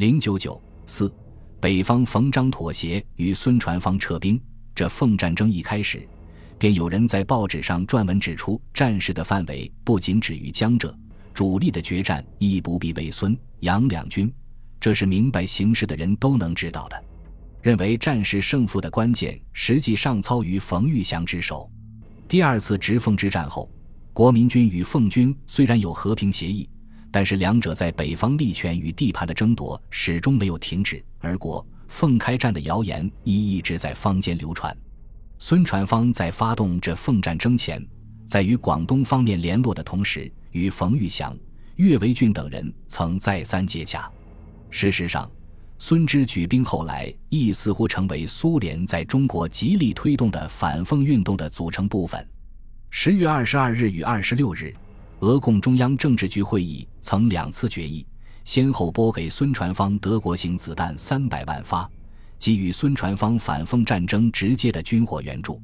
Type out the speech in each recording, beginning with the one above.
零九九四，北方冯张妥协与孙传芳撤兵。这奉战争一开始，便有人在报纸上撰文指出，战事的范围不仅止于江浙，主力的决战亦不必为孙杨两军。这是明白形势的人都能知道的。认为战事胜负的关键实际上操于冯玉祥之手。第二次直奉之战后，国民军与奉军虽然有和平协议，但是两者在北方利权与地盘的争夺始终没有停止，而国奉开战的谣言亦一直在坊间流传。孙传芳在发动这奉战争前，在与广东方面联络的同时，与冯玉祥、岳维俊等人曾再三接洽。事实上，孙之举兵后来亦似乎成为苏联在中国极力推动的反奉运动的组成部分。十月二十二日与二十六日，俄共中央政治局会议曾两次决议，先后拨给孙传芳德国型子弹三百万发，给予孙传芳反奉战争直接的军火援助。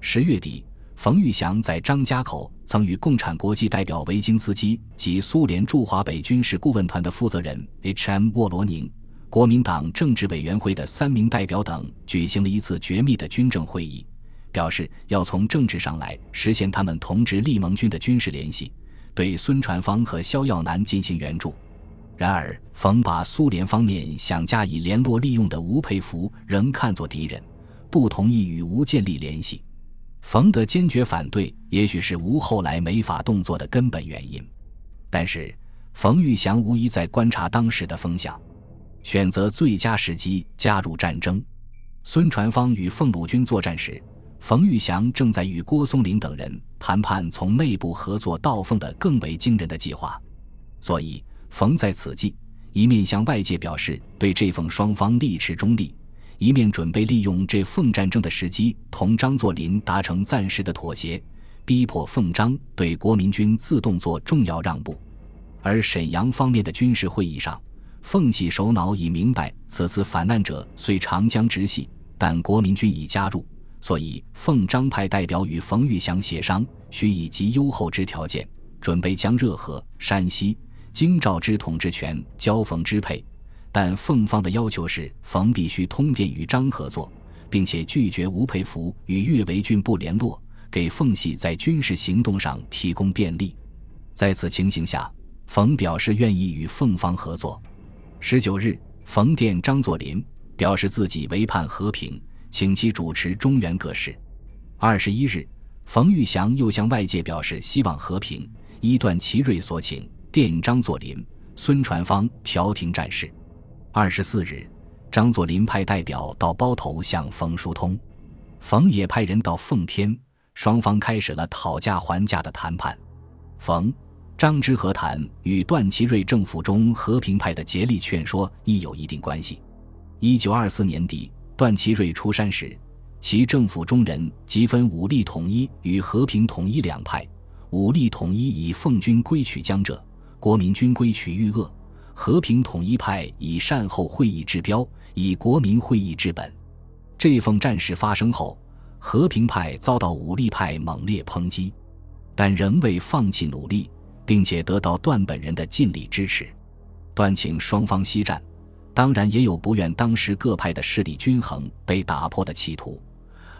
十月底，冯玉祥在张家口曾与共产国际代表维京斯基及苏联驻华北军事顾问团的负责人 H.M. 沃罗宁。国民党政治委员会的三名代表等举行了一次绝密的军政会议，表示要从政治上来实现他们同志立盟军的军事联系，对孙传芳和萧耀南进行援助。然而，冯把苏联方面想加以联络利用的吴佩孚仍看作敌人，不同意与吴建立联系。冯的坚决反对，也许是吴后来没法动作的根本原因。但是，冯玉祥无疑在观察当时的风向。选择最佳时机加入战争。孙传芳与奉鲁军作战时，冯玉祥正在与郭松龄等人谈判从内部合作到奉的更为惊人的计划，所以冯在此际一面向外界表示对这奉双方力持中立，一面准备利用这奉战争的时机同张作霖达成暂时的妥协，逼迫奉张对国民军自动做重要让步。而沈阳方面的军事会议上。奉系首脑已明白，此次反难者虽长江直系，但国民军已加入，所以奉张派代表与冯玉祥协商，需以极优厚之条件，准备将热河、山西、京兆之统治权交冯支配。但奉方的要求是，冯必须通电与张合作，并且拒绝吴佩孚与岳维俊不联络，给奉系在军事行动上提供便利。在此情形下，冯表示愿意与奉方合作。十九日，冯电张作霖，表示自己唯盼和平，请其主持中原各事。二十一日，冯玉祥又向外界表示希望和平，依段祺瑞所请，电张作霖、孙传芳调停战事。二十四日，张作霖派代表到包头向冯疏通，冯也派人到奉天，双方开始了讨价还价的谈判。冯。张之和谈与段祺瑞政府中和平派的竭力劝说亦有一定关系。一九二四年底，段祺瑞出山时，其政府中人即分武力统一与和平统一两派。武力统一以奉军归取江浙，国民军归取豫鄂；和平统一派以善后会议治标，以国民会议治本。这奉战事发生后，和平派遭到武力派猛烈抨击，但仍未放弃努力。并且得到段本人的尽力支持，段请双方息战，当然也有不愿当时各派的势力均衡被打破的企图，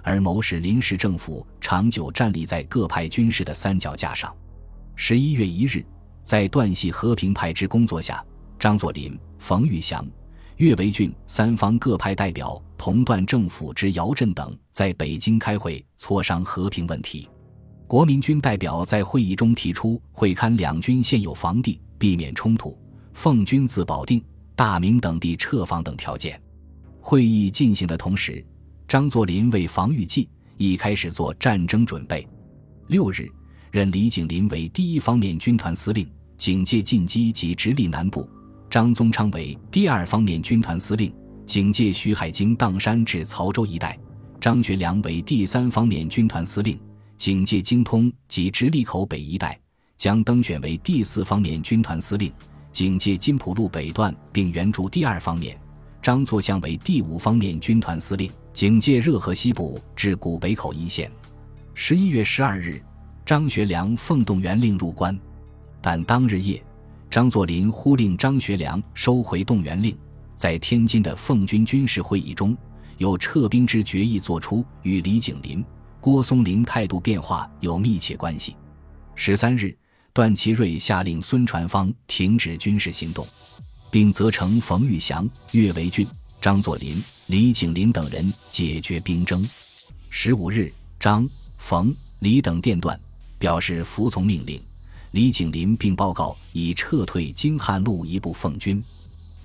而谋使临时政府长久站立在各派军事的三脚架上。十一月一日，在段系和平派之工作下，张作霖、冯玉祥、岳维俊三方各派代表同段政府之姚振等在北京开会磋商和平问题。国民军代表在会议中提出会勘两军现有防地，避免冲突；奉军自保定、大明等地撤防等条件。会议进行的同时，张作霖为防御计已开始做战争准备。六日，任李景林为第一方面军团司令，警戒进击及直隶南部；张宗昌为第二方面军团司令，警戒徐海经砀山至曹州一带；张学良为第三方面军团司令。警戒精通及直隶口北一带，将登选为第四方面军团司令，警戒金浦路北段，并援助第二方面。张作相为第五方面军团司令，警戒热河西部至古北口一线。十一月十二日，张学良奉动员令入关，但当日夜，张作霖忽令张学良收回动员令，在天津的奉军军事会议中，有撤兵之决议作出，与李景林、郭松龄态度变化有密切关系。十三日，段祺瑞下令孙传芳停止军事行动，并责成冯玉祥、岳维俊、张作霖、李景林等人解决兵争。十五日，张、冯、李等电断，表示服从命令。李景林并报告已撤退京汉路一部奉军。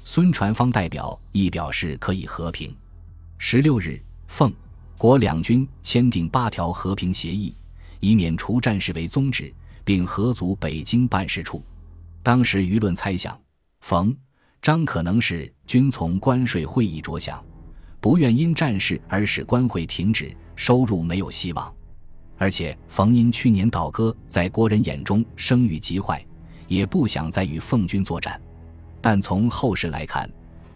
孙传芳代表亦表示可以和平。十六日，奉、国两军签订八条和平协议，以免除战事为宗旨，并合组北京办事处。当时舆论猜想，冯、张可能是均从关税会议着想，不愿因战事而使关会停止，收入没有希望。而且冯因去年倒戈，在国人眼中声誉极坏，也不想再与奉军作战。但从后世来看，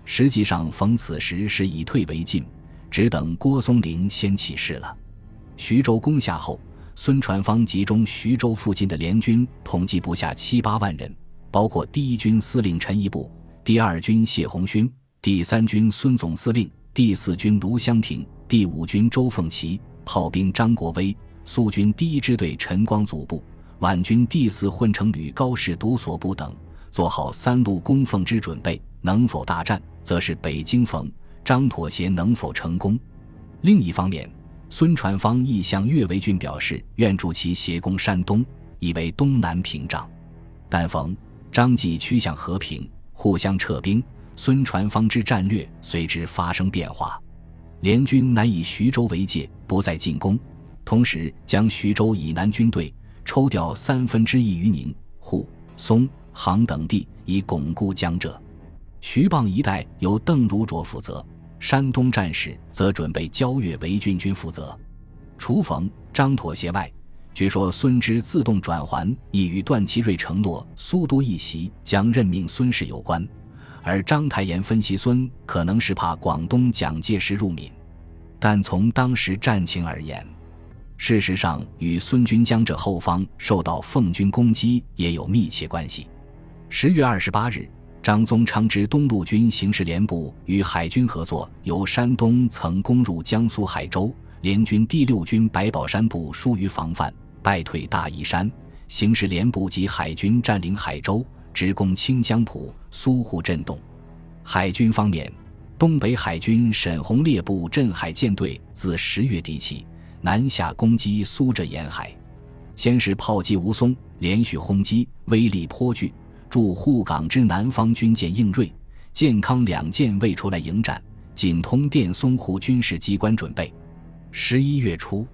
实际上冯此时是以退为进，只等郭松龄先起事了。徐州攻下后，孙传芳集中徐州附近的联军，统计不下七八万人，包括第一军司令陈毅部、第二军谢鸿勋、第三军孙总司令、第四军卢湘亭、第五军周凤岐、炮兵张国威、苏军第一支队陈光祖部、皖军第四混成旅高士独所部等。做好三路攻奉之准备，能否大战，则是北京冯张妥协能否成功。另一方面，孙传芳亦向岳维俊表示愿助其协攻山东，以为东南屏障。但逢张继趋向和平，互相撤兵，孙传芳之战略随之发生变化。联军乃以徐州为界，不再进攻，同时将徐州以南军队抽调三分之一于宁、沪、松。杭等地以巩固江浙，徐蚌一带由邓如卓负责，山东战事则准备交越为郡军负责。除冯张妥协外，据说孙之自动转还亦与段祺瑞承诺苏都一席将任命孙氏有关，而章太炎分析孙可能是怕广东蒋介石入闽，但从当时战情而言，事实上与孙军江浙后方受到奉军攻击也有密切关系。十月二十八日，张宗昌之东路军形事连部与海军合作，由山东曾攻入江苏海州，联军第六军白宝山部疏于防范，败退大义山。形事连部及海军占领海州，直攻清江浦、苏沪震动。海军方面，东北海军沈鸿烈部镇海舰队自十月底起南下攻击苏浙沿海，先是炮击吴淞，连续轰击，威力颇巨。驻沪港之南方军舰应瑞、健康两舰未出来迎战，仅通电淞沪军事机关准备。十一月初，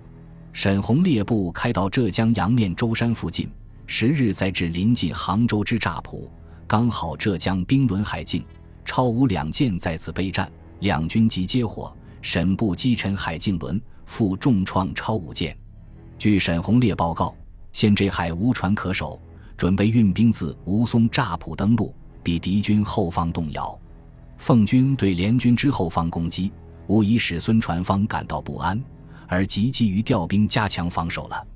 沈鸿烈部开到浙江阳面舟山附近，十日再至临近杭州之乍浦，刚好浙江兵轮海境，超吴两舰在此备战，两军即接火，沈部击沉海境轮，负重创超武舰。据沈鸿烈报告，现这海无船可守。准备运兵自吴淞乍浦登陆，比敌军后方动摇。奉军对联军之后方攻击，无疑使孙传芳感到不安，而急急于调兵加强防守了。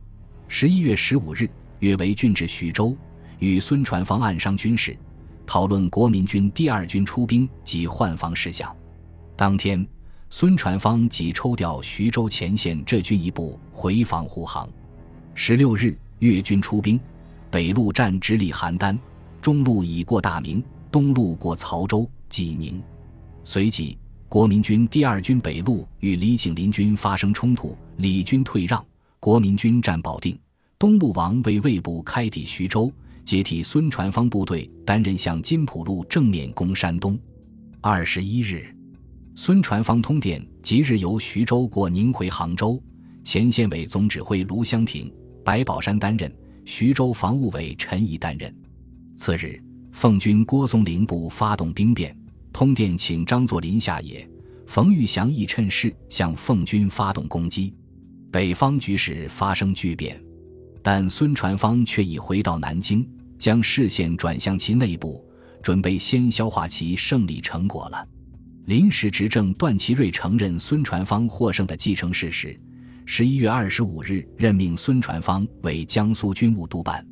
十一月十五日，岳维俊至徐州，与孙传芳暗商军事，讨论国民军第二军出兵及换防事项。当天，孙传芳即抽调徐州前线浙军一部回防护航。十六日，粤军出兵。北路战直隶邯郸，中路已过大名，东路过曹州、济宁。随即，国民军第二军北路与李景林军发生冲突，李军退让，国民军占保定。东路王为魏部开抵徐州，接替孙传芳部队担任向金浦路正面攻山东。二十一日，孙传芳通电，即日由徐州过宁回杭州，前线委总指挥卢湘亭、白宝山担任。徐州防务委陈仪担任。次日，奉军郭松龄部发动兵变，通电请张作霖下野。冯玉祥亦趁势向奉军发动攻击，北方局势发生巨变。但孙传芳却已回到南京，将视线转向其内部，准备先消化其胜利成果了。临时执政段祺瑞承认孙传芳获胜的既成事实。十一月二十五日，任命孙传芳为江苏军务督办。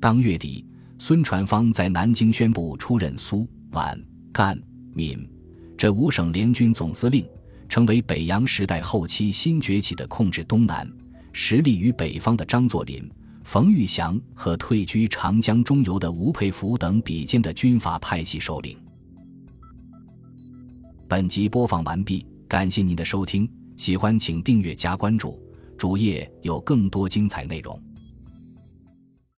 当月底，孙传芳在南京宣布出任苏皖赣闽这五省联军总司令成为北洋时代后期新崛起的控制东南、实力于北方的张作霖、冯玉祥和退居长江中游的吴佩孚等比肩的军阀派系首领。本集播放完毕，感谢您的收听，喜欢请订阅加关注，主页有更多精彩内容。